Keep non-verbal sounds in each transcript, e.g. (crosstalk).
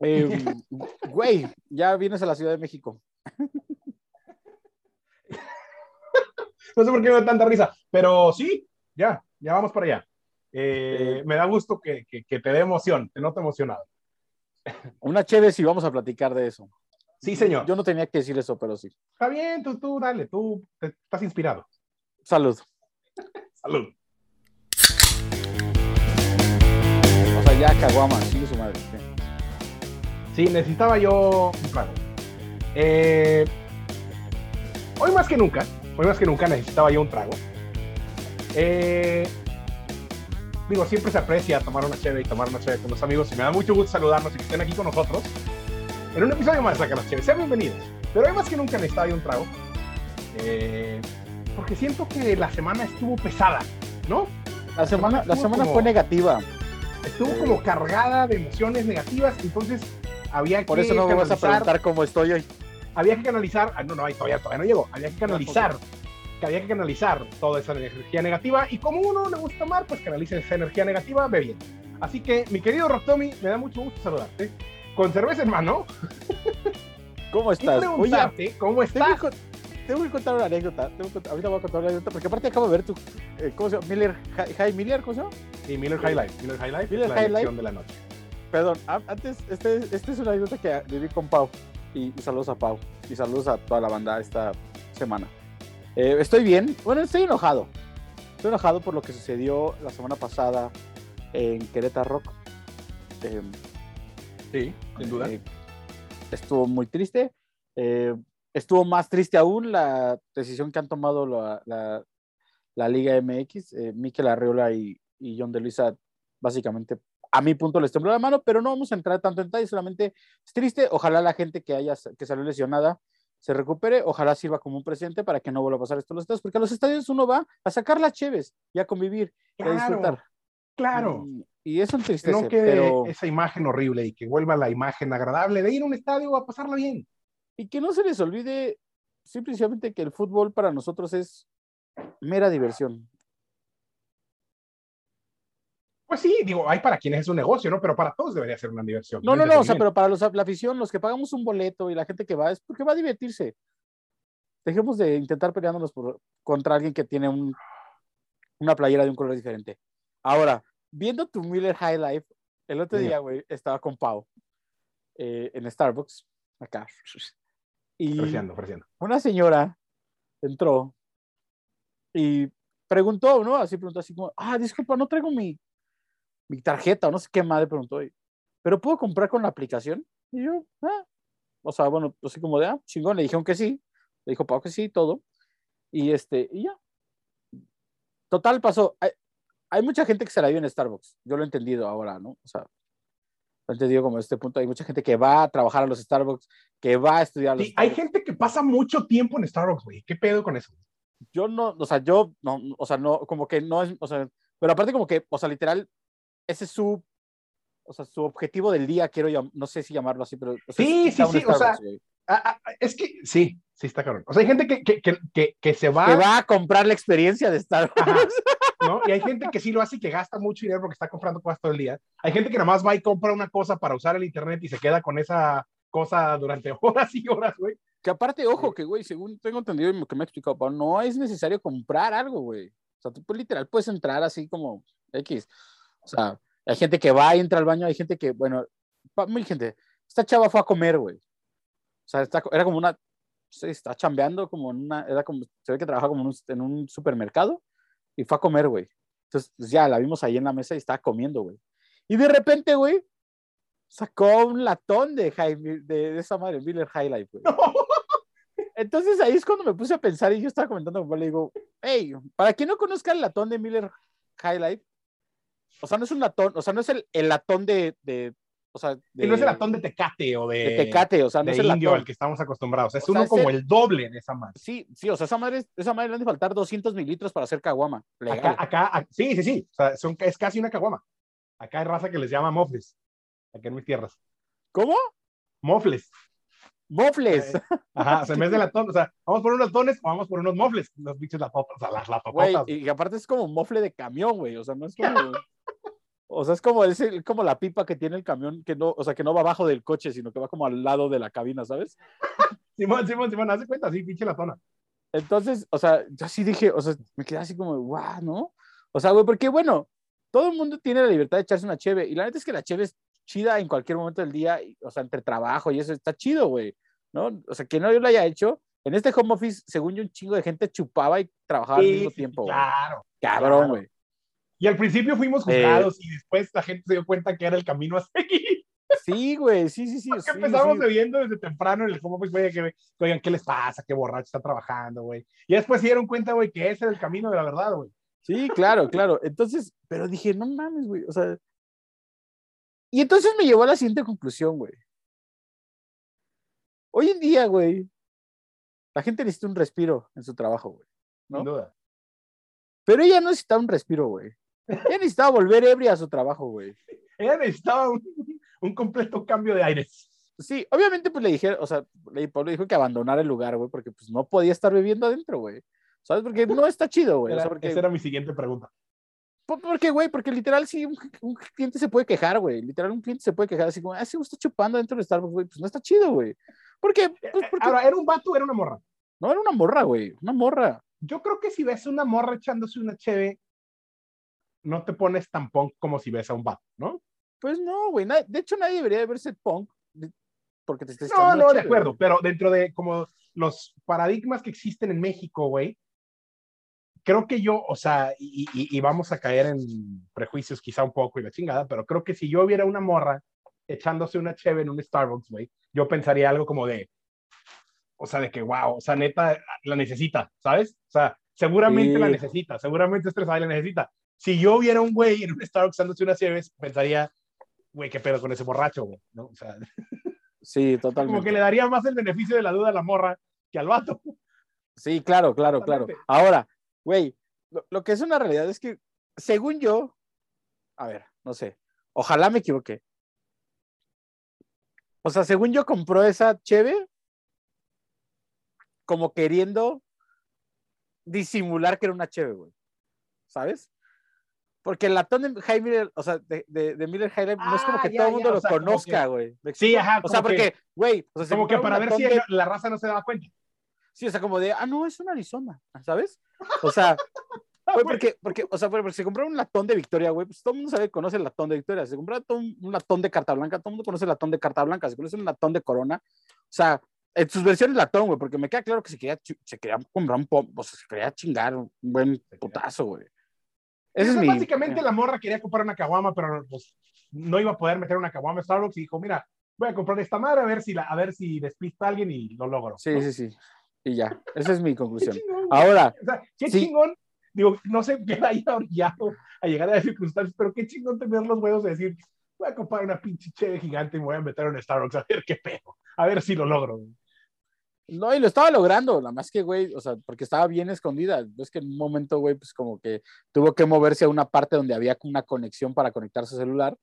Em, güey, ya vienes a la Ciudad de México. no sé por qué me da tanta risa, pero sí, ya, ya vamos para allá. Eh, me da gusto que, que, que, te dé emoción, te noto emocionado. Una chévere si vamos a platicar de eso. Sí, señor. Yo no tenía que decir eso, pero sí. Está bien, tú, tú, dale, tú te, estás inspirado. Salud. Salud. O sea, ya caguama, sigue su madre. Sí, necesitaba yo un trago. Eh, hoy más que nunca, hoy más que nunca necesitaba yo un trago. Eh, digo, siempre se aprecia tomar una cheve y tomar una cheve con los amigos y me da mucho gusto saludarnos y que estén aquí con nosotros en un episodio más de Saca las Cheves. Sean bienvenidos. Pero hoy más que nunca necesitaba yo un trago. Eh, porque siento que la semana estuvo pesada, ¿no? La semana, la semana fue negativa. Estuvo como cargada de emociones negativas, entonces había Por que. eso no me vas a preguntar cómo estoy hoy. Había que canalizar. Ah, no, no, todavía, todavía no llegó. Había que canalizar. Que había que canalizar toda esa energía negativa. Y como uno le gusta tomar, pues canalice esa energía negativa bebiendo. Así que, mi querido Rotomi, me da mucho gusto saludarte. Con cerveza en mano. (laughs) ¿Cómo estás? Preguntarte, Oye, ¿cómo estás? Tengo, tengo que contar una anécdota. Tengo que, ahorita voy a contar una anécdota, porque aparte acabo de ver tu. Eh, ¿Cómo se llama? Miller. High Miller, ¿cómo se llama? Sí, Miller High Life. Miller High Life Miller es la High Life. de la noche. Perdón, antes, este, este es una anécdota que viví con Pau. Y, y saludos a Pau. Y saludos a toda la banda esta semana. Eh, estoy bien. Bueno, estoy enojado. Estoy enojado por lo que sucedió la semana pasada en Querétaro Rock. Eh, Sí, sin duda. eh, estuvo muy triste. Eh, estuvo más triste aún la decisión que han tomado la, la- la Liga MX. Mikel Arreola y, y John de Luisa, básicamente, a mi punto les tembló la mano, pero no vamos a entrar tanto en detalle, solamente es triste. Ojalá la gente que, haya, que salió lesionada se recupere, ojalá sirva como un presente para que no vuelva a pasar esto en los estadios, porque a los estadios uno va a sacar las cheves y a convivir y a Claro, disfrutar. claro. Y, y eso Que entristece, no quede pero... esa imagen horrible y que vuelva la imagen agradable de ir a un estadio a pasarla bien. Y que no se les olvide simplemente que el fútbol para nosotros es mera diversión. Pues sí, digo, hay para quienes es un negocio, ¿no? Pero para todos debería ser una diversión. No, no, no, o sea, pero para los, la afición, los que pagamos un boleto y la gente que va, es porque va a divertirse. Dejemos de intentar peleándonos por, contra alguien que tiene un, una playera de un color diferente. Ahora, viendo tu Miller High Life, el otro Sí. día, güey, estaba con Pau eh, en Starbucks, acá. Y Ofreciendo, ofreciendo. una señora entró y preguntó, ¿no? Así preguntó así como, ah, disculpa, no traigo mi, mi tarjeta o no sé qué madre preguntó. ¿Pero puedo comprar con la aplicación? Y yo, ah. O sea, bueno, así como de, ah, chingón, le dijeron que sí. Le dijo Pau que sí, todo. Y este, y ya. Total, pasó. Hay, hay mucha gente que se la dio en Starbucks. Yo lo he entendido ahora, ¿no? O sea, lo he entendido como este punto. Hay mucha gente que va a trabajar a los Starbucks, que va a estudiar a los Sí, hay gente que pasa mucho tiempo en Starbucks, güey. ¿Qué pedo con eso? yo no, o sea, yo no, o sea, no, como que no es, o sea, pero aparte como que, o sea, literal, ese es su, o sea, su objetivo del día, quiero no sé si llamarlo así, pero... o sea, Sí, sí, sí, o sea, es que sí, sí está cabrón. O sea, hay gente que, que, que, que, se va, Que va a comprar la experiencia de Starbucks. Ajá. ¿no? Y hay gente que sí lo hace y que gasta mucho dinero porque está comprando cosas todo el día. Hay gente que nada más va y compra una cosa para usar el internet y se queda con esa cosa durante (laughs) horas y horas, güey. Que aparte, ojo, que, güey, según tengo entendido y lo que me ha explicado, no es necesario comprar algo, güey. O sea, tú pues, literal puedes entrar así como X. O sea, hay gente que va y entra al baño, hay gente que, bueno, mil gente. Esta chava fue a comer, güey. O sea, está- era como una, sí, está chambeando como en una, era como, se ve que trabaja como en un, en un supermercado y fue a comer, güey. Entonces, pues, ya la vimos ahí en la mesa y estaba comiendo, güey. Y de repente, güey, sacó un latón de, High de, de esa madre, Miller High Life, güey. Entonces ahí es cuando me puse a pensar y yo estaba comentando con Pablo, le digo, hey, para quien no conozca el latón de Miller High Life, o sea, no es un latón, o sea, no es el, el latón de, de, o sea, de, no es el latón de Tecate o de, de Tecate, o sea, no de es el indio latón. al que estamos acostumbrados. Es O sea, uno como el- el doble de esa madre. Sí, sí, o sea, esa madre, esa madre le han de faltar 200 mililitros para hacer caguama. Acá, acá, sí, sí, sí. O sea, son, es casi una caguama. Acá hay raza que les llama mofles. Acá en mis tierras. ¿Cómo? Mofles. Mofles. Eh, Ajá, o sea, en vez de latón, o sea, vamos por unos latones o vamos por unos mofles. Los bichos latotas, o sea, las Güey, y aparte es como mofle de camión, güey, o sea, no es como... (laughs) O sea, es como, es el- como la pipa que tiene el camión, que no, o sea, que no va abajo del coche, sino que va como al lado de la cabina, ¿sabes? (laughs) Simón, Simón, Simón, hace cuenta, sí, pinche la zona. Entonces, o sea, yo así dije, o sea, me quedé así como, guau, ¿no? O sea, güey, porque bueno, todo el mundo tiene la libertad de echarse una cheve, y la neta es que la cheve es chida en cualquier momento del día, y, o sea, entre trabajo y eso está chido, güey, ¿no? O sea, que no yo lo haya hecho. En este home office, según yo, un chingo de gente chupaba y trabajaba al Sí, mismo sí, tiempo, güey. Claro. Cabrón, claro. Y al principio fuimos Eh. juzgados y después la gente se dio cuenta que era el camino a seguir. Sí, güey, sí, sí, sí. Porque sí, empezamos sí. bebiendo desde temprano en el home office, güey, que, oigan, ¿qué les pasa? ¿Qué borracho está trabajando, güey? Y después se dieron cuenta, güey, que ese era el camino de la verdad, güey. Sí, claro, claro. Entonces, pero dije, no mames, güey. O sea. Y entonces me llevó a la siguiente conclusión, güey. Hoy en día, güey, la gente necesita un respiro en su trabajo, güey. ¿no? Sin duda. Pero ella no necesitaba un respiro, güey. Ella necesitaba volver ebria a su trabajo, güey. Ella necesitaba un, un completo cambio de aires. Sí, obviamente, pues le dije, o sea, le, Pablo dijo que abandonara el lugar, güey, porque pues no podía estar bebiendo adentro, güey. ¿Sabes? Porque no está chido, güey. O sea, porque, Esa era mi siguiente pregunta. ¿Por por qué, güey? Porque literal, sí, un, un cliente se puede quejar, güey. Literal, un cliente se puede quejar así como, ah, sí, usted chupando dentro de Starbucks, güey. Pues no está chido, güey. ¿Por qué? Pues porque Ahora, ¿era un vato o era una morra? no era una morra, güey. Una morra. Yo creo que si ves una morra echándose una cheve, no te pones tan punk como si ves a un vato, ¿no? Pues no, güey. De hecho, nadie debería de verse punk porque te estés No, no, una de acuerdo, pero dentro de como los paradigmas que existen en México, güey, creo que yo, o sea, y, y- y vamos a caer en prejuicios quizá un poco y la chingada, pero creo que si yo viera una morra echándose una cheve en un Starbucks, güey, yo pensaría algo como de, o sea, de que, wow, o sea, neta, la necesita, ¿sabes? O sea, seguramente la Sí. necesita, seguramente estresada y la necesita. Si yo viera un güey en un Starbucks echándose una cheve, pensaría, güey, qué pedo con ese borracho, güey, ¿no? O sea, (laughs) Sí, como totalmente. que le daría más el beneficio de la duda a la morra que al vato. Sí, claro, claro, claro. Ahora, güey, lo, lo que es una realidad es que, según yo, a ver, no sé, ojalá me equivoque. O sea, según yo compró esa cheve como queriendo disimular que era una cheve, güey. ¿Sabes? Porque el latón de High Miller, o sea, de, de, de Miller High Life, no es como Ah, que ya, todo el mundo ya, lo sea, conozca, güey. ¿Me Sí, ajá, O sea, porque, güey, o sea, se Como que para ver si de- la raza no se daba cuenta. Sí, o sea, como de, ah, no, es un Arizona, ¿sabes? O sea, (laughs) güey, porque, porque, o sea, porque se compró un latón de Victoria, güey, pues todo el mundo sabe, conoce el latón de Victoria. Se compró un, un latón de carta blanca, todo el mundo conoce el latón de carta blanca, se conoce un latón de Corona. O sea, en sus versiones latón, güey, porque me queda claro que se quería, se quería comprar un pom, o sea, se quería chingar un buen putazo, güey. Ese O es mi. Básicamente la morra quería comprar una caguama, pero pues no iba a poder meter una caguama a Starbucks y dijo, mira, voy a comprar esta madre a ver si la, a ver si despista a alguien y lo logro. Sí, ¿no? sí, sí. Y ya, esa es mi (laughs) Qué conclusión. chingón, güey. Ahora, O sea, qué Sí. chingón. Digo, no sé (laughs) qué haya orillado a llegar a las circunstancias, pero qué chingón tener los huevos de decir, voy a comprar una pinche cheve gigante y me voy a meter en Starbucks a ver qué pedo, a ver si lo logro. No, y lo estaba logrando, nada más que, güey, o sea, porque estaba bien escondida. Es que en un momento, güey, pues como que tuvo que moverse a una parte donde había una conexión para conectar su celular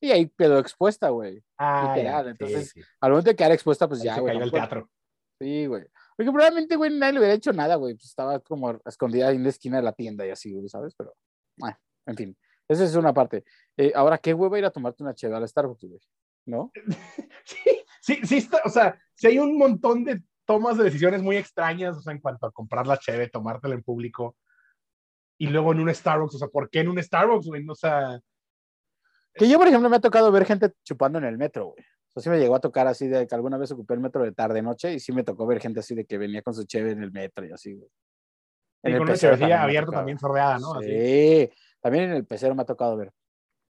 y ahí quedó expuesta, güey. Ah, Literal, ya, entonces, sí, sí. Al momento de quedar expuesta, pues Ahí ya, se güey. cayó no el fue- teatro. Sí, güey. Porque probablemente, güey, nadie le hubiera hecho nada, güey. Pues estaba como escondida en la esquina de la tienda y así, güey, ¿sabes? Pero, bueno, en fin. Esa es una parte. Eh, ahora, ¿qué hueva ir a tomarte una chévere al Starbucks, güey? ¿No? (laughs) Sí, sí, sí, está, o sea, sí hay un montón de tomas de decisiones muy extrañas, o sea, en cuanto a comprar la cheve, tomártela en público, y luego en un Starbucks, o sea, ¿por qué en un Starbucks, güey? O sea, Que yo, por ejemplo, me ha tocado ver gente chupando en el metro, güey. O sea, sí me llegó a tocar así de que alguna vez ocupé el metro de tarde noche y sí me tocó ver gente así de que venía con su cheve en el metro y así, güey. y En el con una chevecilla abierta también sordeada, ¿no? Así. Sí, también en el pecero me ha tocado ver.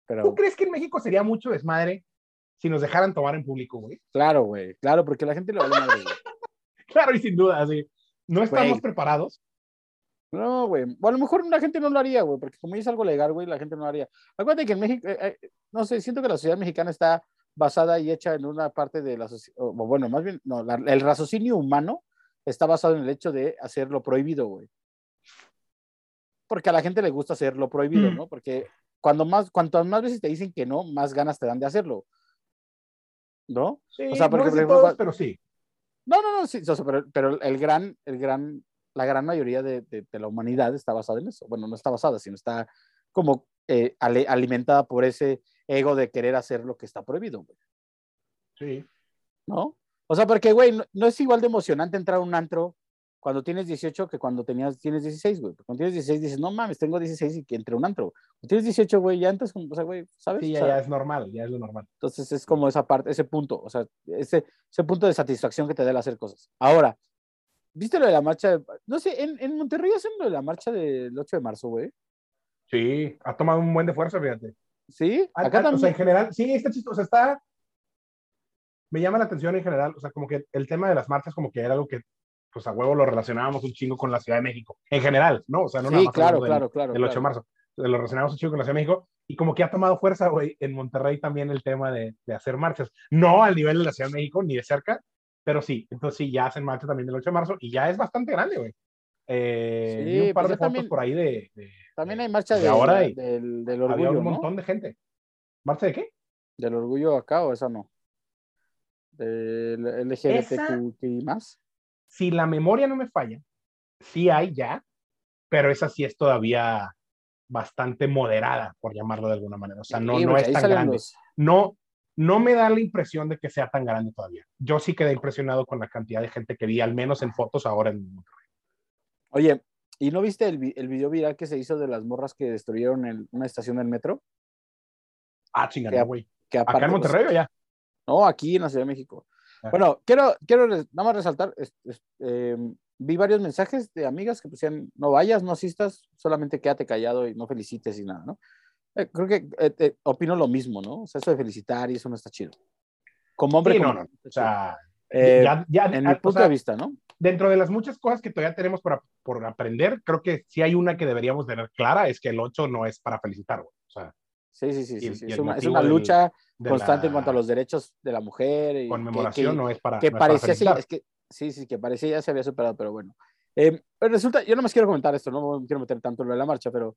Pero ¿Tú crees que en México sería mucho desmadre si nos dejaran tomar en público, güey? claro, güey, claro, porque la gente le vale madre, güey. Claro, y sin duda, así. No estamos Güey. preparados. No, güey. O a lo mejor la gente no lo haría, güey, porque como es algo legal, güey, la gente no lo haría. Acuérdate que en México, eh, eh, no sé, siento que la sociedad mexicana está basada y hecha en una parte de la sociedad, o bueno, más bien, no, la- el raciocinio humano está basado en el hecho de hacer lo prohibido, güey. Porque a la gente le gusta hacer lo prohibido, Mm. ¿no? Porque cuando más, cuantas más veces te dicen que no, más ganas te dan de hacerlo. ¿No? Sí, O sea, porque, no es de todos, pero sí. No, no, no, sí, o sea, pero, pero el gran, el gran, la gran mayoría de, de- de la humanidad está basada en eso. Bueno, no está basada, sino está como eh, ale- alimentada por ese ego de querer hacer lo que está prohibido, güey, Sí. ¿no? O sea, porque, güey, no, no es igual de emocionante entrar a un antro cuando tienes 18 que cuando tenías, tienes 16, güey. Cuando tienes 16 dices, no mames, tengo 16 y que entre un antro. Cuando tienes 18, güey, ya entras como, o sea, güey, ¿sabes? Sí, O ya, sea, ya es normal, ya es lo normal. Entonces es como esa parte, ese punto, o sea, ese, ese punto de satisfacción que te da el hacer cosas. Ahora, ¿viste lo de la marcha? no sé, en, en Monterrey hacen lo de la marcha del 8 de marzo, güey. Sí, ha tomado un buen de fuerza, fíjate. ¿Sí? Ah, Acá ah, O sea, también. en general, sí, está chistoso. O sea, está. Me llama la atención en general. O sea, como que el tema de las marchas, como que era algo que, pues a huevo lo relacionábamos un chingo con la Ciudad de México. En general, ¿no? O sea, no nada sí, más claro, del- claro, claro. del 8 de marzo. Lo relacionamos un chingo con la Ciudad de México. Y como que ha tomado fuerza, güey, en Monterrey también el tema de, de hacer marchas. No al nivel de la Ciudad de México, ni de cerca, pero sí. Entonces sí, ya hacen marcha también del 8 de marzo y ya es bastante grande, güey. Eh, Sí, vi un par pues de fotos también- por ahí de, de- También hay marcha de de, ahora y del, del había orgullo, un ¿no? montón de gente. ¿Marcha de qué? Del orgullo acá o esa no. Del LGBTQ más. Si la memoria no me falla, sí hay ya, pero esa sí es todavía bastante moderada, por llamarlo de alguna manera. O sea, no, Sí, no es tan grande. los- No, no me da la impresión de que sea tan grande todavía. Yo sí quedé impresionado con la cantidad de gente que vi, al menos en fotos ahora en Monterrey. Oye, ¿y no viste el, el video viral que se hizo de las morras que destruyeron el- una estación del metro? Ah, chingada, güey. ¿Acá en pues, Monterrey o ya? No, aquí en la Ciudad de México. Bueno, quiero, quiero nada más resaltar, es- es- eh, vi varios mensajes de amigas que decían, no vayas, no asistas, solamente quédate callado y no felicites y nada, ¿no? Eh, creo que eh, eh, opino lo mismo, ¿no? O sea, eso de felicitar y eso no está chido. Como hombre, Sí, como no, no. O sea, ya, ya- en mi o punto sea, de vista, ¿no? dentro de las muchas cosas que todavía tenemos por, por aprender, creo que sí hay una que deberíamos tener clara, es que el 8 no es para felicitar, güey. Sí, sí, sí, y sí, y Es una, es una del- lucha de constante en la cuanto a los derechos de la mujer. y que- conmemoración que, no es para, que no es para parecía, sí, es que, sí, sí, que parecía ya se había superado, pero bueno. Eh, pero resulta, yo no más quiero comentar esto, no me quiero meter tanto en lo de la marcha, pero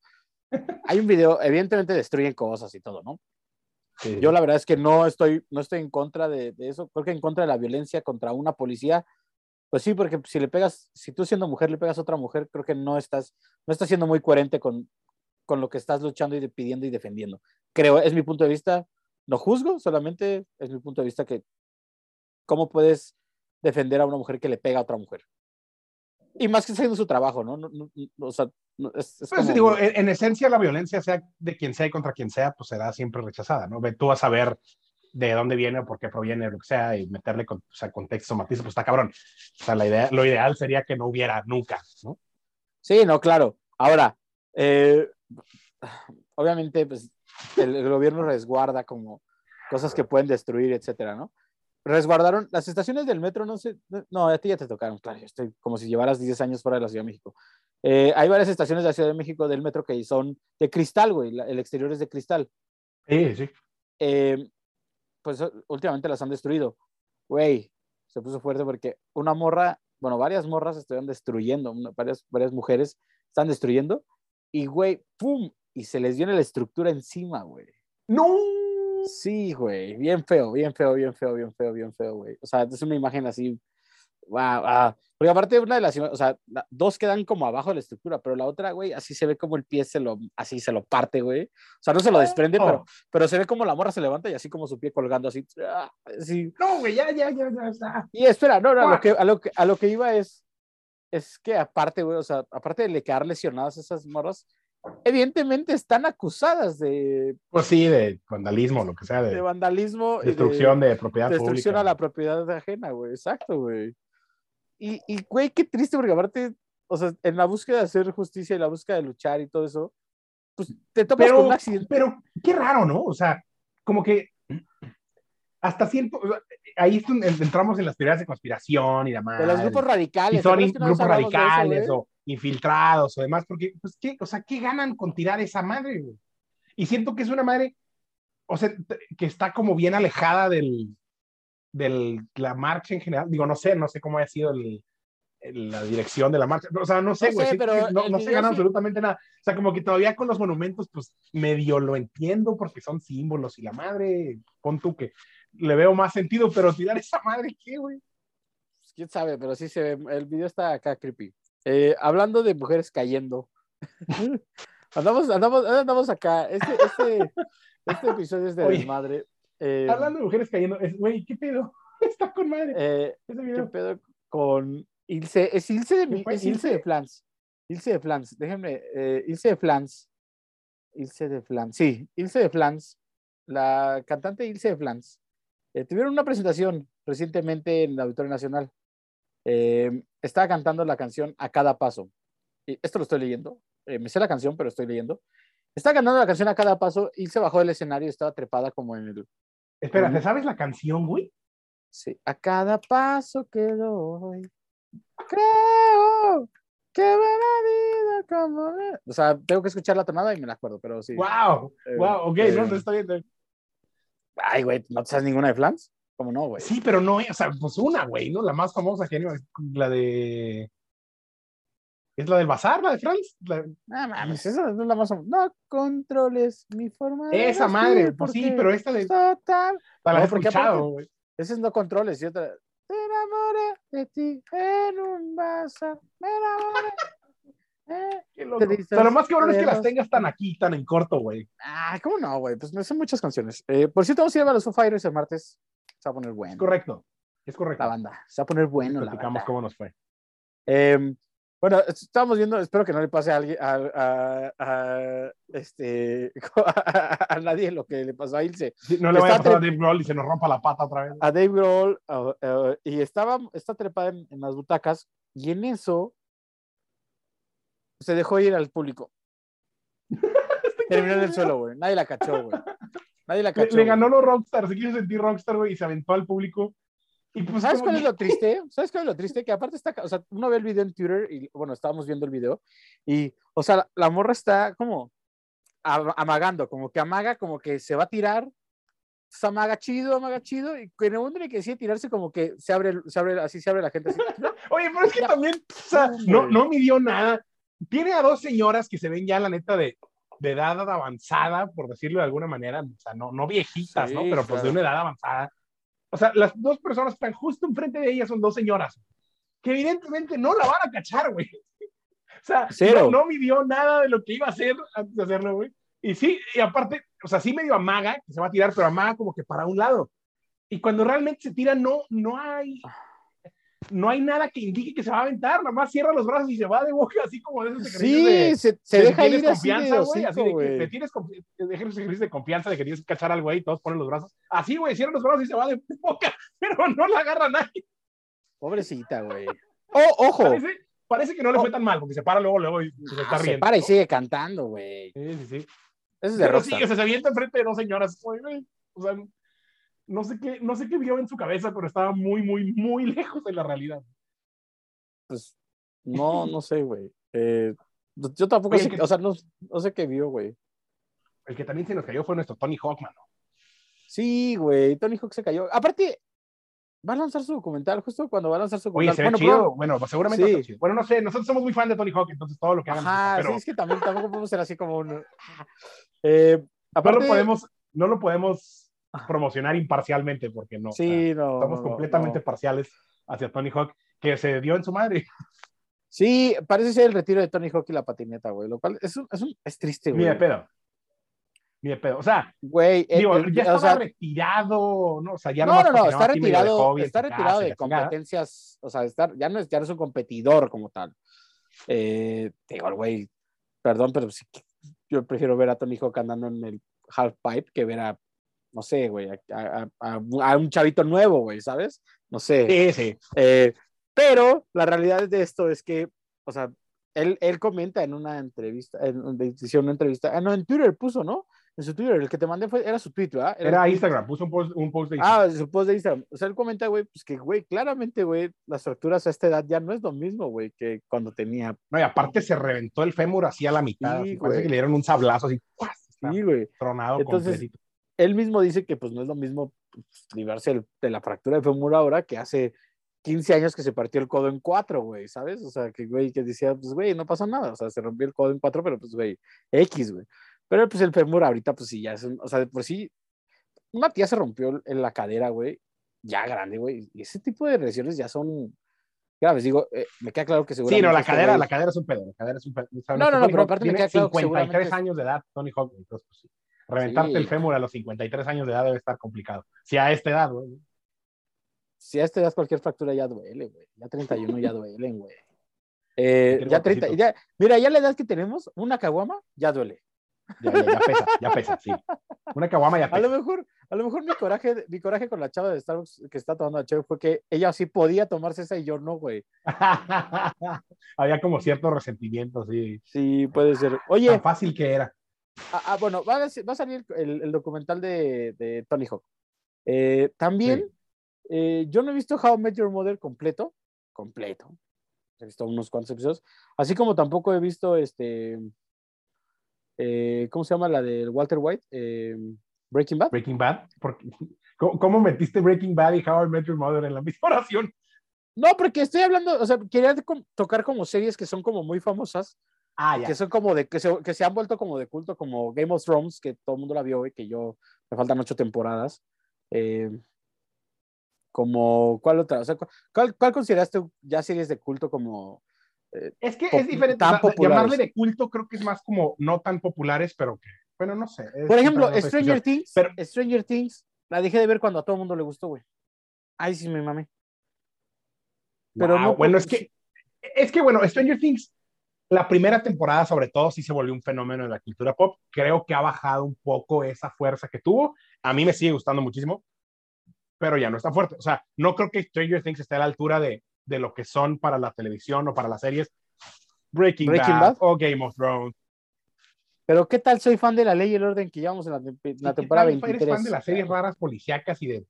hay un video, evidentemente destruyen cosas y todo, ¿no? Sí. Yo la verdad es que no estoy, no estoy en contra de, de eso, creo que en contra de la violencia contra una policía, pues sí, porque si le pegas, si tú siendo mujer le pegas a otra mujer, creo que no estás, no estás siendo muy coherente con, con lo que estás luchando y pidiendo y defendiendo. Creo, es mi punto de vista, no juzgo, solamente es mi punto de vista que cómo puedes defender a una mujer que le pega a otra mujer. Y más que haciendo su trabajo, ¿no? no, no- no, o sea, no- es, es Pues como- digo, en, en esencia la violencia, sea de quien sea y contra quien sea, pues será siempre rechazada, ¿no? Tú a saber de dónde viene o por qué proviene, lo que sea, y meterle con, o sea, contexto, matices, pues está cabrón. O sea, la idea, lo ideal sería que no hubiera nunca, ¿no? Sí, no, claro. Ahora, eh, obviamente, pues el, el gobierno resguarda como cosas que pueden destruir, etcétera, ¿no? Resguardaron las estaciones del metro, no sé, no, a ti ya te tocaron, claro, yo estoy como si llevaras 10 años fuera de la Ciudad de México. Eh, hay varias estaciones de la Ciudad de México del metro que son de cristal, güey, la- el exterior es de cristal. Sí, sí. Eh, pues últimamente las han destruido. Güey, se puso fuerte porque una morra, bueno, varias morras estuvieron destruyendo, una- varias, varias mujeres están destruyendo y, güey, ¡pum! Y se les viene la estructura encima, güey. ¡No! Sí, güey, bien feo, bien feo, bien feo, bien feo, bien feo, güey. O sea, es una imagen así, wow, ah. Porque aparte una de las, o sea, dos quedan como abajo de la estructura, pero la otra, güey, así se ve como el pie se lo, así se lo parte, güey. O sea, no se lo desprende, pero, pero se ve como la morra se levanta y así como su pie colgando así. ah, así. No, güey, ya, ya, ya, ya. Y espera, no, no, a lo que, a lo que, a lo que iba es, es que aparte, güey, o sea, aparte de quedar lesionadas esas morras, evidentemente están acusadas de, Pues sí, de vandalismo, lo que sea, de de vandalismo. y de- destrucción de, propiedad destrucción pública. a la propiedad ajena, güey. Exacto, güey. Y, y, güey, qué triste, porque aparte, o sea, en la búsqueda de hacer justicia y la búsqueda de luchar y todo eso, pues te topas pero, con un accidente. pero qué raro, ¿no? O sea, como que hasta siento, o sea, ahí entramos en las teorías de conspiración y demás. De los grupos radicales. y son ¿te in- grupos de eso, radicales güey? o infiltrados o demás, porque, pues, ¿qué, o sea, ¿qué ganan con tirar esa madre, güey? Y siento que es una madre, o sea, que está como bien alejada del, del, la marcha en general. Digo, no sé, no sé cómo haya sido el, el- la dirección de la marcha. O sea, no sé, No güey. sé, siento pero no, no se gana sí- absolutamente nada. O sea, como que todavía con los monumentos, pues medio lo entiendo porque son símbolos y la madre, pon tú que le veo más sentido, pero tirar esa madre, ¿qué, güey? Pues, quién sabe, pero sí se ve, el video está acá creepy. Eh, hablando de mujeres cayendo, (laughs) Andamos, andamos, andamos acá. Este, este, este episodio es de Oye, desmadre. Eh, Hablando de mujeres cayendo, es, güey, ¿qué pedo? (laughs) Está con madre. eh, Ese ¿Qué pedo con Ilse? Es Ilse de, ¿Qué mi- fue, es Ilse de Ilse? Flans. Ilse de Flans. Déjenme. eh, Ilse de Flans. Ilse de Flans. Sí, Ilse de Flans. La cantante Ilse de Flans. Eh, tuvieron una presentación recientemente en el Auditorio Nacional. Eh, estaba cantando la canción A Cada Paso. Y esto lo estoy leyendo. eh, me sé la canción, pero estoy leyendo. Estaba cantando la canción A Cada Paso. Ilse bajó del escenario y estaba trepada como en el Espera, ¿te sabes la canción, güey? Sí, a cada paso que doy, creo que va la vida como... O sea, tengo que escuchar la tonada y me la acuerdo, pero sí. ¡Wow! ¡Wow! Ok, eh, no, no está bien. Ay, güey, ¿no te sabes ninguna de Flans? ¿Cómo no, güey? Sí, pero no, o sea, pues una, güey, ¿no? La más famosa que la de. ¿Es la del bazar, la de Franz? La- No mames, esa no es la más... No controles mi forma de Esa madre, pues sí, pero esta de. Total. La No, porque aparte-. Ese es no controles y otra... Te enamoré de ti en un bazar, me enamoré. eh. Loco. Pero lo más que bueno es que las tengas tan aquí, tan en corto, güey. Ay, ¿cómo no, güey? Pues me sé muchas canciones. Eh, por cierto, vamos a ir a los Foo Fighters el martes. Se va a poner Es bueno. correcto. Es correcto. La banda. Se va a poner bueno la Platicamos banda. cómo nos fue. Eh, bueno, estábamos viendo, espero que no le pase a alguien, a, a- a, este, (laughs) a, nadie lo que le pasó a Ilse. Sí, No le vaya a pasar a Dave Grohl y se nos rompa la pata otra vez. A Dave Grohl, a- a- y estaba, está trepada en, en las butacas, y en eso se dejó ir al público. (laughs) Terminó en el suelo, güey. Nadie la cachó, güey. Nadie la Le, cachó. le güey. ganó los Rockstar, se quiso sentir Rockstar, güey, y se aventó al público. Y pues, ¿Sabes cuál es lo (laughs) triste? ¿Sabes cuál es lo triste? Que aparte está, o sea, uno ve el video en Twitter y, bueno, estábamos viendo el video y, o sea, la, la morra está como am- amagando, como que amaga, como que se va a tirar, se amaga chido, amaga chido y en el momento en el que decide tirarse, como que se abre, se abre, así se abre la gente. Así. (laughs) Oye, pero es que también, o sea, no, no midió nada. Tiene a dos señoras que se ven ya, la neta, de, de edad avanzada, por decirlo de alguna manera. O sea, no, no viejitas, ¿no? Sí, Pero pues claro. de una edad avanzada. O sea, las dos personas que están justo enfrente de ellas son dos señoras que evidentemente no la van a cachar, güey. O sea, Cero. no, no midió nada de lo que iba a hacer antes de hacerlo, güey. Y sí, y aparte, o sea, sí medio amaga, que se va a tirar, pero amaga como que para un lado. Y cuando realmente se tira, no, no hay, no hay nada que indique que se va a aventar, nada más cierra los brazos y se va de boca, así como de esos ejercicios Sí, de, se, se de deja tienes ir confianza, güey, así de que güey. te tienes de esos ejercicios de confianza de que tienes que cachar algo ahí, todos ponen los brazos. Así, güey, cierra los brazos y se va de boca, (laughs) pero no la agarra nadie. Pobrecita, güey. Oh, ojo, Parece, parece que no le fue tan mal, porque se para luego, luego y se está Ah, se riendo. para y sigue cantando, güey. Sí, sí, sí. Eso es de Pero sí, sea, se avienta enfrente de dos señoras. güey, güey. O sea, no sé qué, no sé qué vio en su cabeza, pero estaba muy, muy, muy (laughs) lejos de la realidad. Pues, no, (laughs) no sé, güey. Eh, yo tampoco Oye, sé, que- o sea, no, no sé qué vio, güey. El que también se nos cayó fue nuestro Tony Hawkman. ¿no? Sí, güey, Tony Hawk se cayó. Aparte, va a lanzar su documental justo cuando va a lanzar su Oye, documental. se ve Bueno, chido. pero- Bueno, pues seguramente Sí. va a estar chido. Bueno, no sé, nosotros somos muy fan de Tony Hawk, entonces todo lo que hagan. Ajá, pero sí, es que también tampoco podemos ser así como un... Eh, no, aparte, lo podemos, no lo podemos promocionar imparcialmente porque no. o sea, Sí, no. estamos no, completamente no. parciales hacia Tony Hawk, que se dio en su madre. (laughs) Sí, parece ser el retiro de Tony Hawk y la patineta, güey, lo cual es, un- es, un- es triste, Ni de güey. pedo. Ni de pedo. O sea, Güey, eh, digo, eh, ya o estaba sea, retirado, ¿no? O sea, ya no, no, no, está retirado, hobby está retirado de competencias, o sea, está, ya, no es, ya no es un competidor como tal. Eh, digo, güey, perdón, pero sí yo prefiero ver a Tony Hawk andando en el half pipe que ver a, no sé, güey, a, a- a- un chavito nuevo, güey, ¿sabes? No sé. Sí, sí. Eh, pero la realidad de esto es que, o sea, él, él comenta en una entrevista, en, en- una entrevista, ah, no, en Twitter puso, ¿no? En su Twitter, el que te mandé fue, era su tweet, ¿verdad? Era Instagram, puso un post, un post de Instagram. Ah, su post de Instagram. O sea, él comenta, güey, pues que, güey, claramente, güey, las fracturas a esta edad ya no es lo mismo, güey, que cuando tenía. No, y aparte se reventó el fémur así a la mitad. Sí, así, parece que le dieron un sablazo así, Sí, güey. tronado Entonces, completito. Él mismo dice que, pues, no es lo mismo pues, librarse del- de la fractura de fémur ahora que hace 15 años que se partió el codo en cuatro, güey, ¿sabes? O sea, que, güey, que decía, pues, güey, no pasa nada. O sea, se rompió el codo en cuatro, pero, pues, güey, X, güey. Pero, pues, el fémur ahorita, pues, sí, ya es un. O sea, de por sí, una tía se rompió en la cadera, güey, ya grande, güey. Y ese tipo de lesiones ya son. graves. Digo, eh, me queda claro que Sí, seguramente. no, la este cadera, güey- la cadera es un pedo. La cadera es un pedo. No, no, no, pero aparte me queda claro que 53 seguramente- años de edad, Tony Hawk. Entonces, pues, sí. Reventarte Sí. el fémur a los 53 años de edad debe estar complicado. Si a esta edad, güey. Si a este das cualquier fractura ya duele, güey. Ya 31 ya (laughs) duelen, güey. Eh, ya 30, golpecito. ya, mira, ya la edad que tenemos, una caguama ya duele. Ya, ya, ya pesa, ya pesa, sí. Una caguama ya A lo pesa. mejor, a lo mejor mi coraje, mi coraje con la chava de Starbucks que está tomando la cheve fue que ella sí podía tomarse esa y yo no, güey. (laughs) Había como cierto resentimiento, sí. Sí, puede ser. Oye, Tan fácil que era. Ah, ah, bueno, va a, va a salir el, el documental de, de Tony Hawk. Eh, también, eh, yo no he visto How I Met Your Mother completo, completo. He visto unos cuantos episodios. Así como tampoco he visto este. eh, ¿Cómo se llama la de Walter White? Eh, Breaking Bad. Breaking Bad. Porque, ¿cómo, cómo metiste Breaking Bad y How I Met Your Mother en la misma oración? No, porque estoy hablando, o sea, quería tocar como series que son como muy famosas, Ah, que son como de, que se, que se han vuelto como de culto, como Game of Thrones, que todo el mundo la vio y que yo, me faltan ocho temporadas. Eh, como, ¿cuál otra? O sea, cu- ¿cuál, cuál consideraste ya series de culto como... Es que es diferente. tan o sea, llamarle de culto creo que es más como no tan populares, pero que, bueno, no sé. Por ejemplo, Stranger. Things, Pero- Stranger Things, la dejé de ver cuando a todo el mundo le gustó, güey. Ay, sí, me mame. pero Wow, no bueno, es que, es que bueno, Stranger Things, la primera temporada sobre todo sí se volvió un fenómeno en la cultura pop. Creo que ha bajado un poco esa fuerza que tuvo. A mí me sigue gustando muchísimo, pero ya no está fuerte. O sea, no creo que Stranger Things esté a la altura de, de lo que son para la televisión o para las series Breaking, Breaking Bad, Bad. o Game of Thrones. Pero ¿qué tal? Soy fan de La Ley y el Orden que llevamos en la, en la ¿Y qué temporada tal 23. Eres fan de las series raras policíacas y de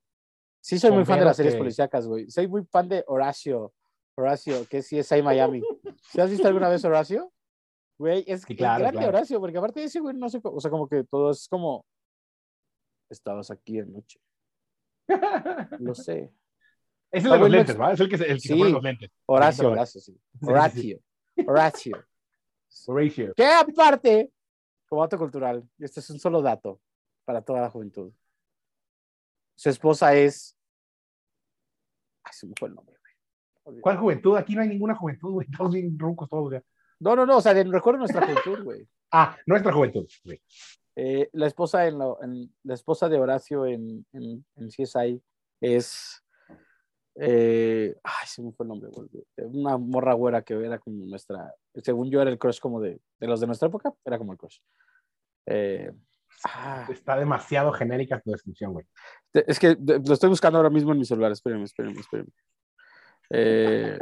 Sí, soy muy fan de las series que- policíacas, güey. Soy muy fan de Horacio. Horacio, que sí es ahí Miami. (laughs) ¿Sí has visto alguna vez Horacio? Güey, es Sí, que claro, grande claro. Horacio, porque aparte de ese güey, no sé, cómo- o sea, como que todo es como. Estabas aquí anoche. Lo sé. Es el de los bueno, lentes, ¿va? Es el que se, el que se Sí. pone los lentes. Horacio. Horacio, sí. sí, Horacio. Horacio. Horatio. Que aparte, como dato cultural, y este es un solo dato para toda la juventud. Su esposa es. Ay, se me fue el nombre. ¿Cuál juventud? Aquí no hay ninguna juventud, güey. Todos bien rucos, todos. ya. No, no, no, o sea, de- recuerdo nuestra juventud, güey. Ah, nuestra juventud. güey. Eh, la esposa en, lo- en- la esposa de Horacio en, en, en CSI es eh, ay se me fue el nombre güey. una morra güera que era como nuestra según yo era el crush como de, de los de nuestra época era como el crush Eh, ah, Está demasiado genérica tu descripción, güey. es que lo estoy buscando ahora mismo en mi celular espérenme espérenme espérenme Eh,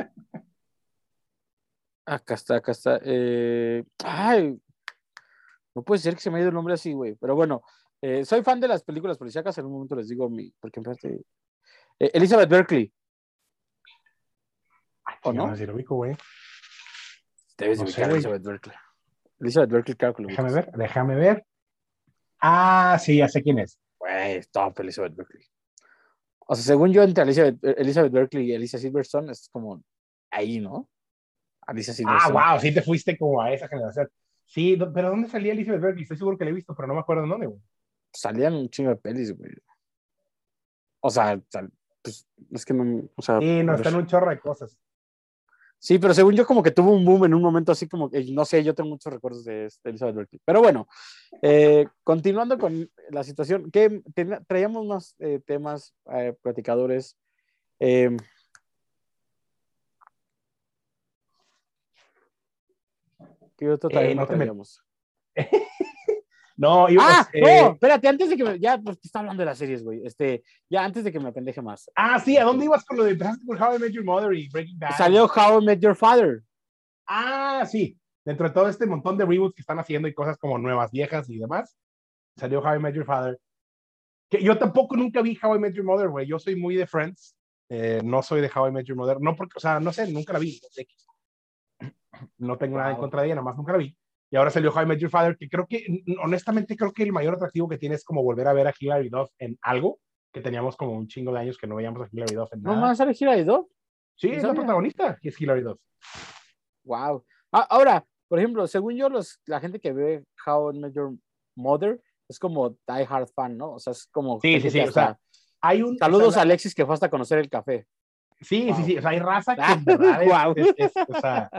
acá está acá está Eh, ay no puede ser que se me haya ido el nombre así, güey. Pero bueno, eh, soy fan de las películas policíacas. En un momento les digo mi. Porque en parte. Elizabeth Berkley. ¿O no? Si lo ubico, güey. Debes No sé, ubicar a güey. Elizabeth Berkley. Elizabeth Berkley, claro que lo Déjame ver, déjame ver. Ah, sí, ya sé quién es. Güey, top Elizabeth Berkley. O sea, según yo, entre Elizabeth, Elizabeth Berkley y Alicia Silverstone es como ahí, ¿no? Alicia Ah, Silverstone. wow, sí te fuiste como a esa generación. Sí, pero ¿dónde salía Elizabeth Berkley? Estoy seguro que la he visto, pero no me acuerdo en dónde, güey. Salían un chingo de pelis, güey. O sea, sal- pues, es que no. O sea, Sí, no, está en un chorro de cosas. Sí, pero según yo como que tuvo un boom en un momento así como que, no sé, yo tengo muchos recuerdos de, de Elizabeth Berkley. Pero bueno, eh, continuando con la situación, que traíamos más eh, temas, eh, platicadores. eh, ¿Qué otro Eh, no te me-? (laughs) No, íbamos, Ah, eh, no, espérate, antes de que me, ya, pues, está hablando de las series, güey. Este, ya antes de que me apendeje más. Ah, sí, ¿a dónde ibas con lo de empezaste con How I Met Your Mother y Breaking Bad? Salió How I Met Your Father. Ah, sí. Dentro de todo este montón de reboots que están haciendo y cosas como nuevas, viejas y demás, salió How I Met Your Father. Que yo tampoco nunca vi How I Met Your Mother, güey. Yo soy muy de Friends. Eh, no soy de How I Met Your Mother. No porque, o sea, no sé, nunca la vi. no tengo nada en contra de ella, nada más nunca la vi. Y ahora salió How I Met Your Father, que creo que, honestamente, creo que el mayor atractivo que tiene es como volver a ver a Hilary Duff en algo que teníamos como un chingo de años que no veíamos a Hilary Duff en No nada. más sale de Dog. sí, no es la protagonista, que es Hilary Duff. Wow. Ah, ahora, por ejemplo, según yo, los, la gente que ve How I Met Your Mother es como die hard fan, ¿no? O sea, es como. Sí, sí, sí, o sea, Hay un, Saludos o sea, a Alexis que fue hasta conocer el café. Sí, Wow. sí, sí. O sea, hay raza que (laughs) guau. es, es- o sea,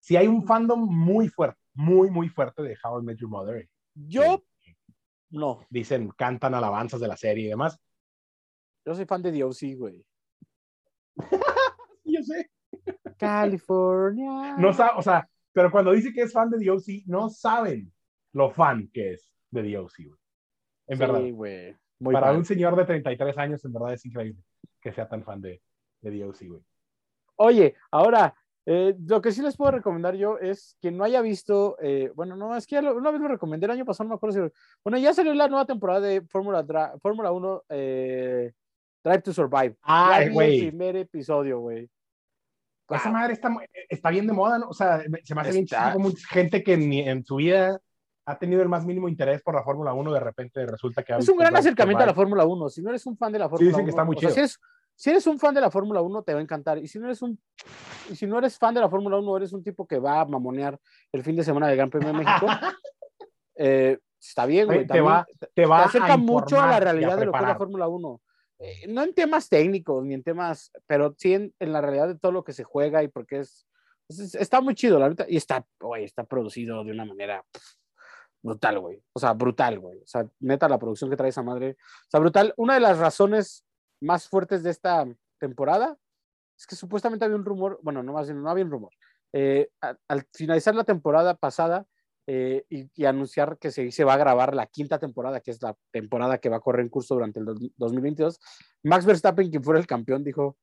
sí hay un fandom muy fuerte, muy, muy fuerte de How I Met Your Mother. Yo, no. Dicen, cantan alabanzas de la serie y demás. Yo soy fan de DOC, güey. (laughs) Yo sé. California. No sa- o sea, pero cuando dice que es fan de DOC, no saben lo fan que es de DOC, güey. En verdad. Sí, güey. Muy Para fan. un señor de 33 años, en verdad es increíble que sea tan fan de, de DOC, güey. Oye, ahora, eh, lo que sí les puedo recomendar yo es quien no haya visto, eh, bueno, no, es que lo- una vez lo recomendé el año pasado, no me acuerdo si. Bueno, ya salió la nueva temporada de Fórmula Fórmula 1 eh, Drive to Survive. Ah, güey. el primer episodio, güey. Esa Wow. madre está, está bien de moda, ¿no? O sea, se me hace bien como gente que ni en su vida ha tenido el más mínimo interés por la Fórmula 1, de repente resulta que Es un gran Drive to acercamiento a la. Fórmula 1. Si no eres un fan de la Sí, Fórmula 1, dicen que está muy o sea, chido. si, eres, si eres un fan de la Fórmula 1, te va a encantar. Y si no eres un y si no eres fan de la Fórmula 1, eres un tipo que va a mamonear el fin de semana del Gran Premio de México, (laughs) eh, está bien, güey. Te también va- Te te va acerca mucho a la y a realidad de lo que es la. Fórmula 1. Eh, no en temas técnicos, ni en temas, pero sí en, en la realidad de todo lo que se juega y porque es, es- está muy chido, la neta, y está, güey, está producido de una manera brutal, güey. O sea, brutal, güey. O sea, neta, la producción que trae esa madre. O sea, brutal. Una de las razones más fuertes de esta temporada es que supuestamente había un rumor, bueno, no más bien, no había un rumor. Eh, a- al finalizar la temporada pasada eh, y, y anunciar que se, se va a grabar la quinta temporada, que es la temporada que va a correr en curso durante el dos- 2022, Max Verstappen, quien fuera el campeón, dijo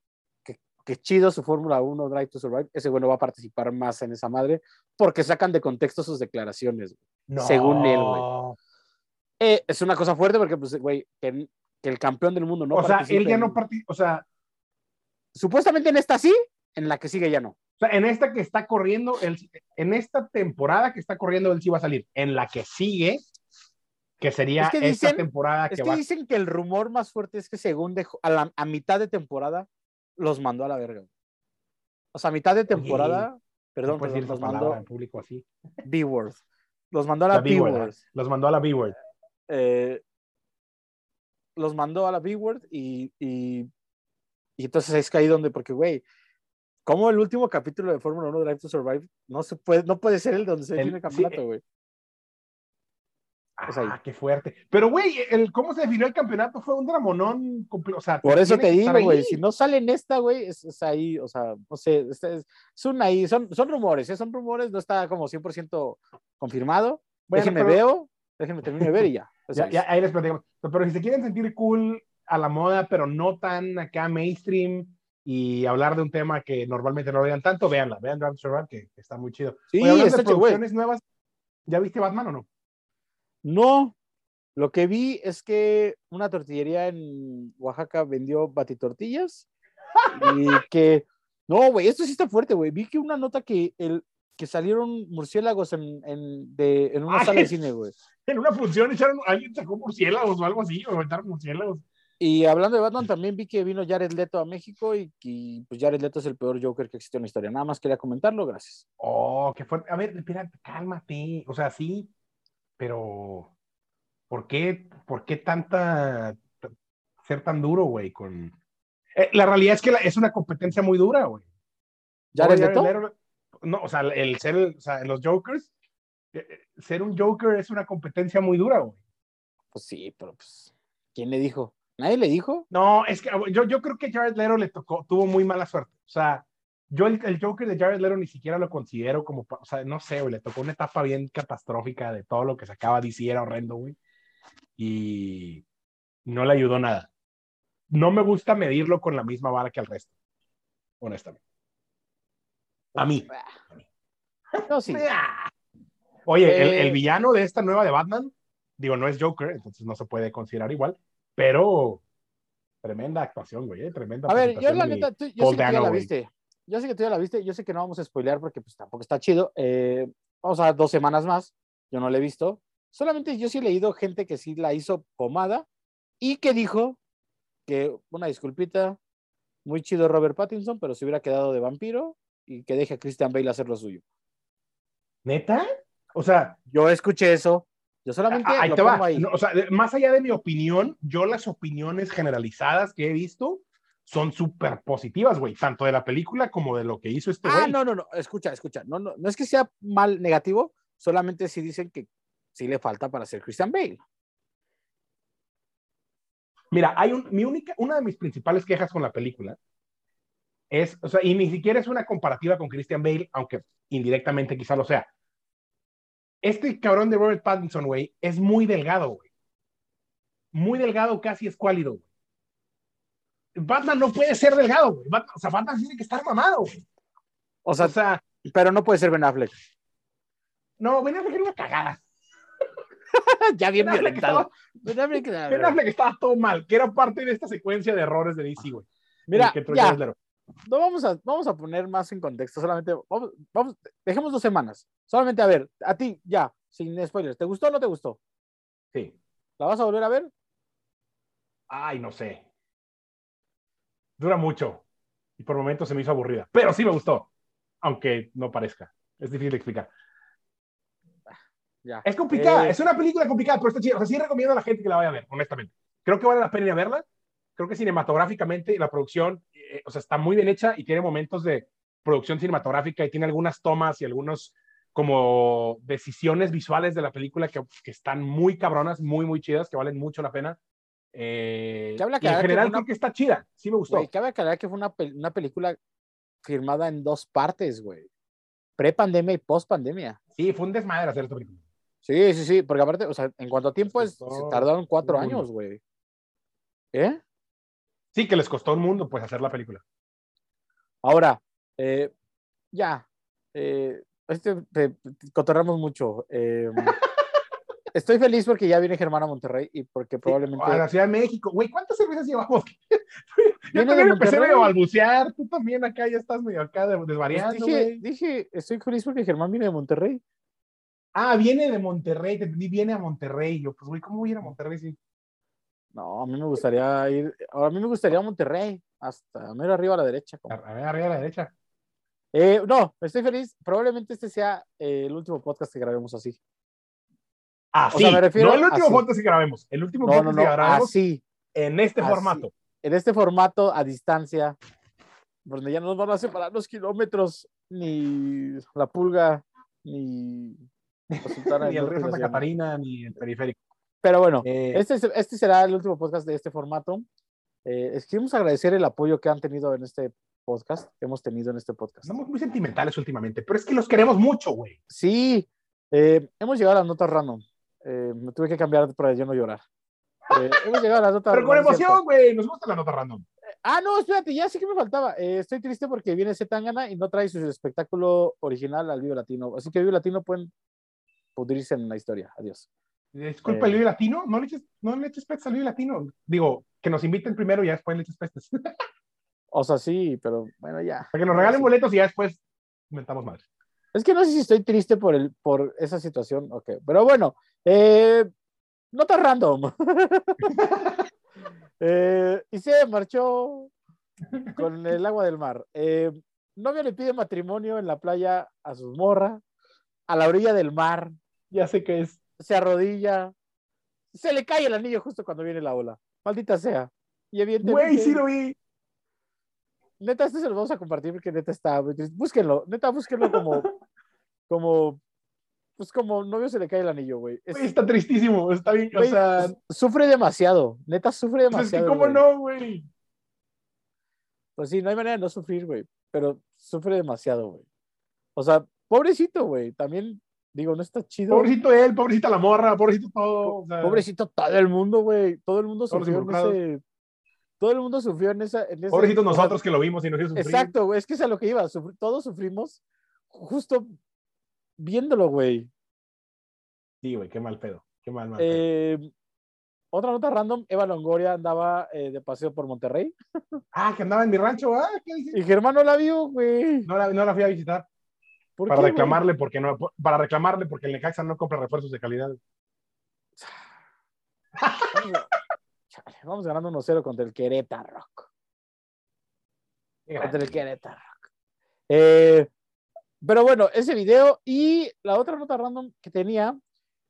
que, que chido su Fórmula 1 Drive to Survive. Ese bueno va a participar más en esa madre porque sacan de contexto sus declaraciones. No. según él, güey. Eh, es una cosa fuerte porque, pues, güey, que, que el campeón del mundo no o sea, él ya en- no participa, o sea, Supuestamente en esta sí, en la que sigue ya no. o sea, en esta que está corriendo, él, en esta temporada que está corriendo, él sí va a salir. En la que sigue, que sería Es que esta dicen- temporada Es que que va. dicen que el rumor más fuerte es que según dejó, a, la, a mitad de temporada los mandó a la verga. O sea, a mitad de temporada, perdón, no perdón, decir los mandó en público así. B-Word. Los mandó a la, La B-Word. Los mandó a la B-word. Eh, los mandó a la B-Word y, y, y entonces es que ahí donde, porque, güey, como el último capítulo de Fórmula 1 Drive to Survive no, se puede, no puede ser el donde se define el sí, campeonato, güey. Es ahí. Ah, qué fuerte. Pero, güey, el cómo se definió el campeonato fue un dramonón. O sea, Por eso te digo, güey, si no sale en esta, güey, es, es ahí, o sea, no sé, es, ahí, son, son rumores, ¿eh? son rumores, no está como 100% confirmado. Bueno, déjenme pero- veo, déjenme terminar de ver y ya. Ya, ahí les platicamos. Pero si se quieren sentir cool a la moda, pero no tan acá mainstream y hablar de un tema que normalmente no vean tanto, véanla. Vean Drive to que, está muy chido. Sí, Oye, hablando de chido, producciones nuevas, ¿ya viste Batman o no? No, lo que vi es que una tortillería en Oaxaca vendió batitortillas y que, no, güey, esto sí está fuerte, güey. Vi que una nota que, el, que salieron murciélagos en, en, de, en una Ay, sala de cine, güey. (laughs) En una función echaron, alguien sacó murciélagos o algo así, o aventaron murciélagos. Y hablando de Batman, también vi que vino Jared Leto a México y, y, pues Jared Leto es el peor Joker que existe en la historia. Nada más quería comentarlo, gracias. Oh, qué fuerte. A ver, espérate, cálmate. O sea, sí, pero ¿por qué, por qué tanta ser tan duro, güey? Con Eh, la realidad es que la- es una competencia muy dura, güey. ¿Jared Leto? No, o sea, el ser, o sea, los Jokers, eh, eh, ser un Joker es una competencia muy dura, güey. Pues sí, pero pues, ¿quién le dijo? ¿Nadie le dijo? No, es que ah, yo, yo creo que Jared Leto le tocó, tuvo muy mala suerte. O sea, yo el, el Joker de Jared Leto ni siquiera lo considero como, o sea, no sé, güey, le tocó una etapa bien catastrófica de todo lo que sacaba DC, era horrendo, güey. Y no le ayudó nada. No me gusta medirlo con la misma vara que al resto, honestamente. A mí. No, sí. (laughs) Oye, el, Eh, el villano de esta nueva de Batman, digo, no es Joker, entonces no se puede considerar igual, pero tremenda actuación, güey, eh, tremenda A ver, yo la neta, tú- yo sé que tú ya la güey. viste. Yo sé que tú ya la viste. Yo sé que no vamos a spoilear porque pues tampoco está chido. Eh, vamos a dar dos semanas más. Yo no la he visto. Solamente yo sí he leído gente que sí la hizo pomada y que dijo que, una disculpita, muy chido Robert Pattinson, pero se hubiera quedado de vampiro y que deje a Christian Bale hacer lo suyo. ¿Neta? O sea, Yo escuché eso. Yo solamente a- ahí lo te va. pongo ahí. No, o sea, más allá de mi opinión, yo las opiniones generalizadas que he visto son súper positivas, güey, tanto de la película como de lo que hizo este Ah, güey. no, no, no, escucha, escucha. No, no, no es que sea mal negativo, solamente sí dicen que sí le falta para ser Christian Bale. Mira, hay un, mi única, una de mis principales quejas con la película es, o sea, y ni siquiera es una comparativa con Christian Bale, aunque indirectamente quizá lo sea. Este cabrón de Robert Pattinson, güey, es muy delgado, güey. Muy delgado, casi escuálido, güey. Batman no puede ser delgado, güey. Batman- o sea, Batman tiene que estar mamado, güey. O sea, O sea, pero no puede ser Ben Affleck. no, Ben Affleck era una cagada. (laughs) ya bien Ben violentado. estaba- Ben Affleck, Ben Affleck estaba todo mal, que era parte de esta secuencia de errores de DC, güey. Mira, ya. No vamos a, vamos a poner más en contexto, solamente, vamos, vamos, dejemos dos semanas. Solamente a ver, a ti, ya, sin spoilers, ¿te gustó o no te gustó? Sí. ¿La vas a volver a ver? Ay, no sé. Dura mucho. Y por momentos se me hizo aburrida. Pero sí me gustó. Aunque no parezca. Es difícil de explicar. Ya. Es complicada. Eh, Es una película complicada, pero está chida. O sea, sí recomiendo a la gente que la vaya a ver, honestamente. Creo que vale la pena ir a verla. Creo que cinematográficamente la producción, eh, o sea, está muy bien hecha y tiene momentos de producción cinematográfica y tiene algunas tomas y algunos como decisiones visuales de la película que, que están muy cabronas, muy, muy chidas, que valen mucho la pena. Eh, Que habla y que en general una- creo que está chida. Sí me gustó. Güey, cabe aclarar que fue una, pel- una película firmada en dos partes, güey. Pre-pandemia y post-pandemia. Sí, fue un desmadre hacer esta película. Sí, sí, sí, porque aparte, o sea, en cuanto a tiempo, es, se tardaron cuatro años, güey. ¿Eh? Sí, que les costó un mundo pues hacer la película. Ahora, eh, ya, eh, este, te- te- cotorramos mucho. eh, (laughs) estoy feliz porque ya viene Germán a Monterrey y porque probablemente... A la Ciudad de México. Güey, ¿cuántas cervezas llevamos? (laughs) Yo también empecé medio a balbucear. Tú también acá ya estás medio acá de- Pues desvariando, dije, güey. dije, estoy feliz porque Germán viene de Monterrey. Ah, viene de Monterrey. Te entendí, viene a Monterrey. Yo, pues, güey, ¿cómo voy a ir a Monterrey? Sí. No, a mí me gustaría ir, a mí me gustaría Monterrey, hasta mero arriba a la derecha. A, como- a ver, arriba a la derecha. Eh, no, estoy feliz. Probablemente este sea eh, el último podcast que grabemos así. Ah, O sea, me refiero no el último así. podcast que grabemos. El último No, podcast no, que grabemos así, en este así. formato. en este formato a distancia, donde ya no nos van a separar los kilómetros, ni la pulga, ni (laughs) Ni el río Santa. Catarina, ni el periférico. Pero bueno, Eh, este, es- este será el último podcast de este formato. Eh, queremos agradecer el apoyo que han tenido en este podcast, que hemos tenido en este podcast. Estamos muy sentimentales últimamente, pero es que los queremos mucho, güey. Sí, eh, hemos llegado a las notas random. Eh, me tuve que cambiar para yo no llorar. Eh, (laughs) hemos llegado a las notas Pero con emoción, güey. Nos gusta la nota random. Ah, no, espérate, ya sí que me faltaba. Eh, estoy triste porque viene Zetangana y no trae su espectáculo original al Vivo Latino. Así que Vivo Latino pueden pudrirse en la historia. Adiós. Disculpa, Eh. el Vive Latino, no le eches, no le eches pestes al Latino. Digo, que nos inviten primero y ya después le eches pestes. (laughs) Para O sea, sí, pero bueno, ya. que nos regalen Sí. boletos y ya después inventamos mal. Es que no sé si estoy triste por, el, por esa situación. Ok, pero bueno, eh, nota random. (laughs) eh, y se marchó con el agua del mar. Eh, novio le pide matrimonio en la playa a su morra, a la orilla del mar. Ya sé que es. Se arrodilla, se le cae el anillo justo cuando viene la ola. Maldita sea. Y evidentemente, Güey, sí lo vi. neta, este se lo vamos a compartir porque neta está muy triste. Búsquenlo, neta, búsquenlo como, (laughs) como, pues como novio se le cae el anillo, güey. Es- Güey, está tristísimo. Está bien. O güey, sea, s- sufre demasiado, neta, sufre pues es que, demasiado. ¿cómo güey. no, güey? Pues sí, no hay manera de no sufrir, güey, pero sufre demasiado, güey. O sea, pobrecito, güey, también, digo, no está chido. Pobrecito él, pobrecita la morra, pobrecito todo. o sea, Pobrecito todo el mundo, güey. Todo el mundo sufrió en ese. Todo el mundo sufrió en esa. En ese- Pobrecitos nosotros que lo vimos y nos hizo sufrir. Exacto, güey. Es que es a lo que iba. sufri- todos sufrimos justo viéndolo, güey. Sí, güey, qué mal pedo. Qué mal, mal pedo. Eh, otra nota random: Eva Longoria andaba eh, de paseo por Monterrey Ah, que andaba en mi rancho. Ah, ¿qué dices? y Germán no la vio, güey. No la, no la fui a visitar. ¿Por Para qué, güey? reclamarle porque no, para reclamarle porque el Necaxa no compra refuerzos de calidad. Vamos, ganando 1-0 contra el Querétaro. Contra el Querétaro. Eh, pero bueno, ese video y la otra nota random que tenía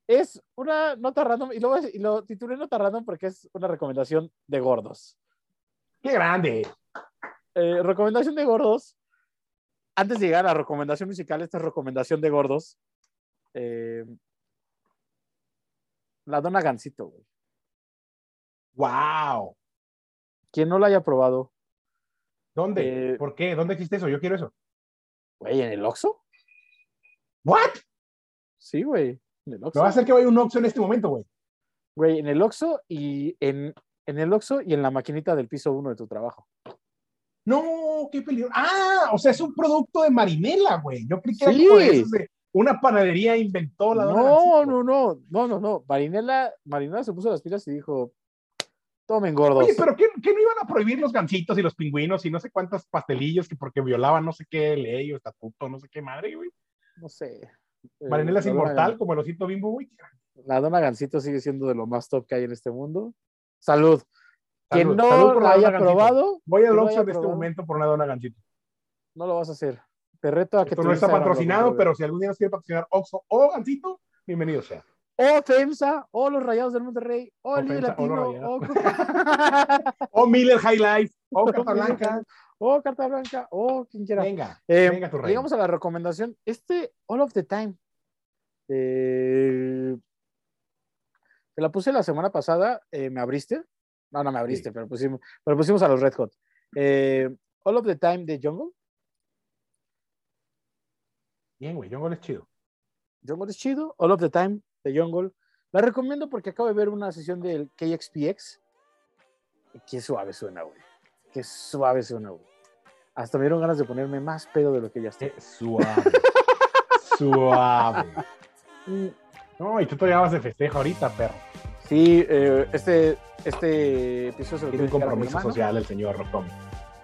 es una nota random lo, y lo titulé nota random porque es una recomendación de gordos. Qué grande. Eh, recomendación de gordos. Antes de llegar a la recomendación musical, esta es recomendación de gordos. Eh, la dona Gansito, güey. ¡Wow! Quien no la haya probado, ¿Dónde? Eh, ¿Por qué? ¿Dónde existe eso? Yo quiero eso. güey, ¿en el Oxxo? ¿What? Sí, güey. En el Me va a Oxxo. hacer que vaya un Oxxo en este momento, güey. Güey, en el Oxxo y en, en el Oxxo y en la maquinita del piso uno de tu trabajo. No, qué peligro. Ah, o sea, es un producto de Marinela, güey. Yo creí que era Sí. como de esos de una panadería inventó la dona No, no, no, no, no, no. Marinela, Marinela se puso las pilas y dijo, tomen gordos. Oye, pero ¿qué, qué no iban a prohibir los gansitos y los pingüinos y no sé cuántos pastelillos que porque violaban no sé qué ley o estatuto, no sé qué madre, güey? No sé. Eh, Marinela es dona inmortal como el osito bimbo, güey. La dona Gansito sigue siendo de lo más top que hay en este mundo. Salud. Quien Salud, no salud por la la haya probado, Voy al Oxxo en este momento por una dona gansito. no lo vas a hacer. Te reto a que Esto no está lo patrocinado, pero si algún día nos quiere patrocinar Oxxo o gansito, bienvenido sea. O FEMSA, o los Rayados del Monterrey, o O el Líder Latino, o, (laughs) O Miller High Life, o Carta Blanca. (laughs) o Carta Blanca, o quien quiera. Venga, Eh, venga tu rey. llegamos a la recomendación. Este All of the Time. Eh, te la puse la semana pasada. eh, ¿Me abriste? No, no me abriste, pero, pusimos, pero pusimos a los Red Hot. Eh, All of the Time de Jungle. Bien, güey, Jungle es chido. Jungle es chido. All of the Time de Jungle. La recomiendo porque acabo de ver una sesión del KXPX. Qué suave suena, güey. Qué suave suena, güey. Hasta me dieron ganas de ponerme más pedo de lo que ya estoy. Qué suave. (laughs) suave. (laughs) No, y tú todavía vas de festejo ahorita, perro. Sí, eh, este, este episodio Tiene un compromiso social el señor Rotom.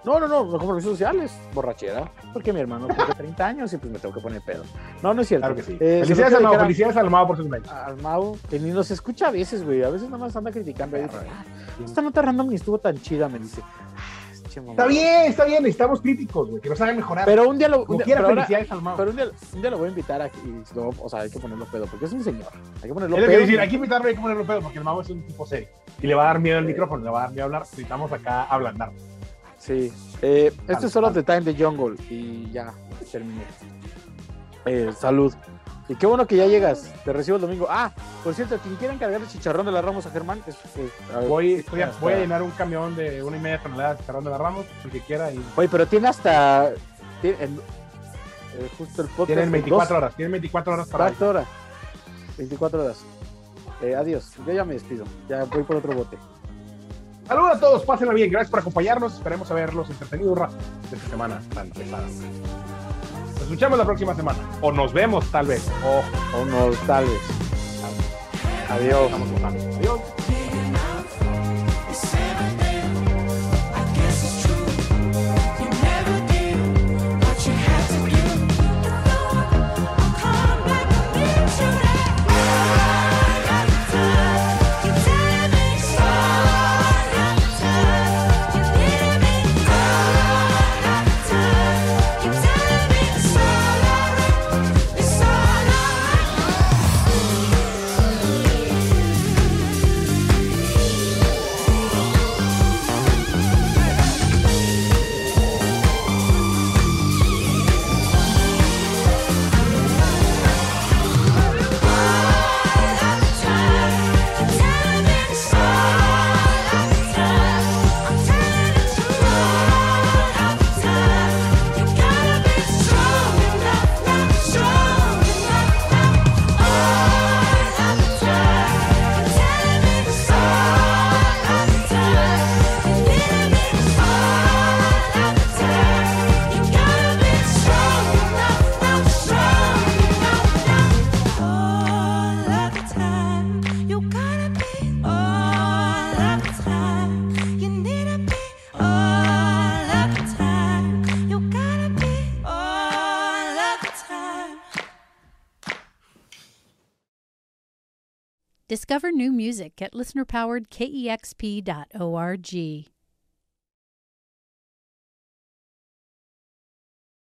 No, no, no, no compromisos sociales, borrachera, porque mi hermano cumple 30 años y pues me tengo que poner pedo. No, no es cierto. Claro que sí. Eh, felicidades, al Mau, felicidades al Mau por su cumpleaños. Al Mau, que ni nos escucha a veces, güey. A veces nada más anda criticando. ahí, Perro, "Ah, eh. Esta nota random ni estuvo tan chida, me dice. Está bien, está bien, necesitamos críticos, güey, que nos hagan mejorar. Pero un día lo, un día- quiera, pero ahora- al un día, un día lo voy a invitar aquí. lo- o sea, hay que ponerlo pedo, porque es un señor. Hay que ponerlo Es lo que pedo. decir, hay que invitarlo, hay que ponerlo pedo, porque el Mau es un tipo serio. Y le va a dar miedo el micrófono, le va a dar miedo hablar. Necesitamos acá ablandar. Sí. Eh, este es vale. the Time de Jungle. Y ya, terminé. Eh, salud. Y qué bueno que ya llegas. Te recibo el domingo. Ah, por cierto, quien quiera encargar el chicharrón de la Ramos a Germán, es, es- a ver, Voy, estoy a- hasta- voy a llenar un camión de una y media toneladas de carrón de la Ramos, el que quiera. Y Oye, pero tiene hasta. tiene- en- eh, justo el podcast. tienen 24 dos- horas, tienen 24 horas para. Exacto horas. 24 horas. Eh, adiós. Yo ya me despido. Ya voy por otro bote. Saludos a todos, pásenla bien, gracias por acompañarnos. Esperemos haberlos entretenido un rato de esta semana tan pesada. Nos escuchamos la próxima semana. O nos vemos, tal vez. O O no, tal vez. Adiós. Adiós. Discover new music at listenerpoweredkexp.org.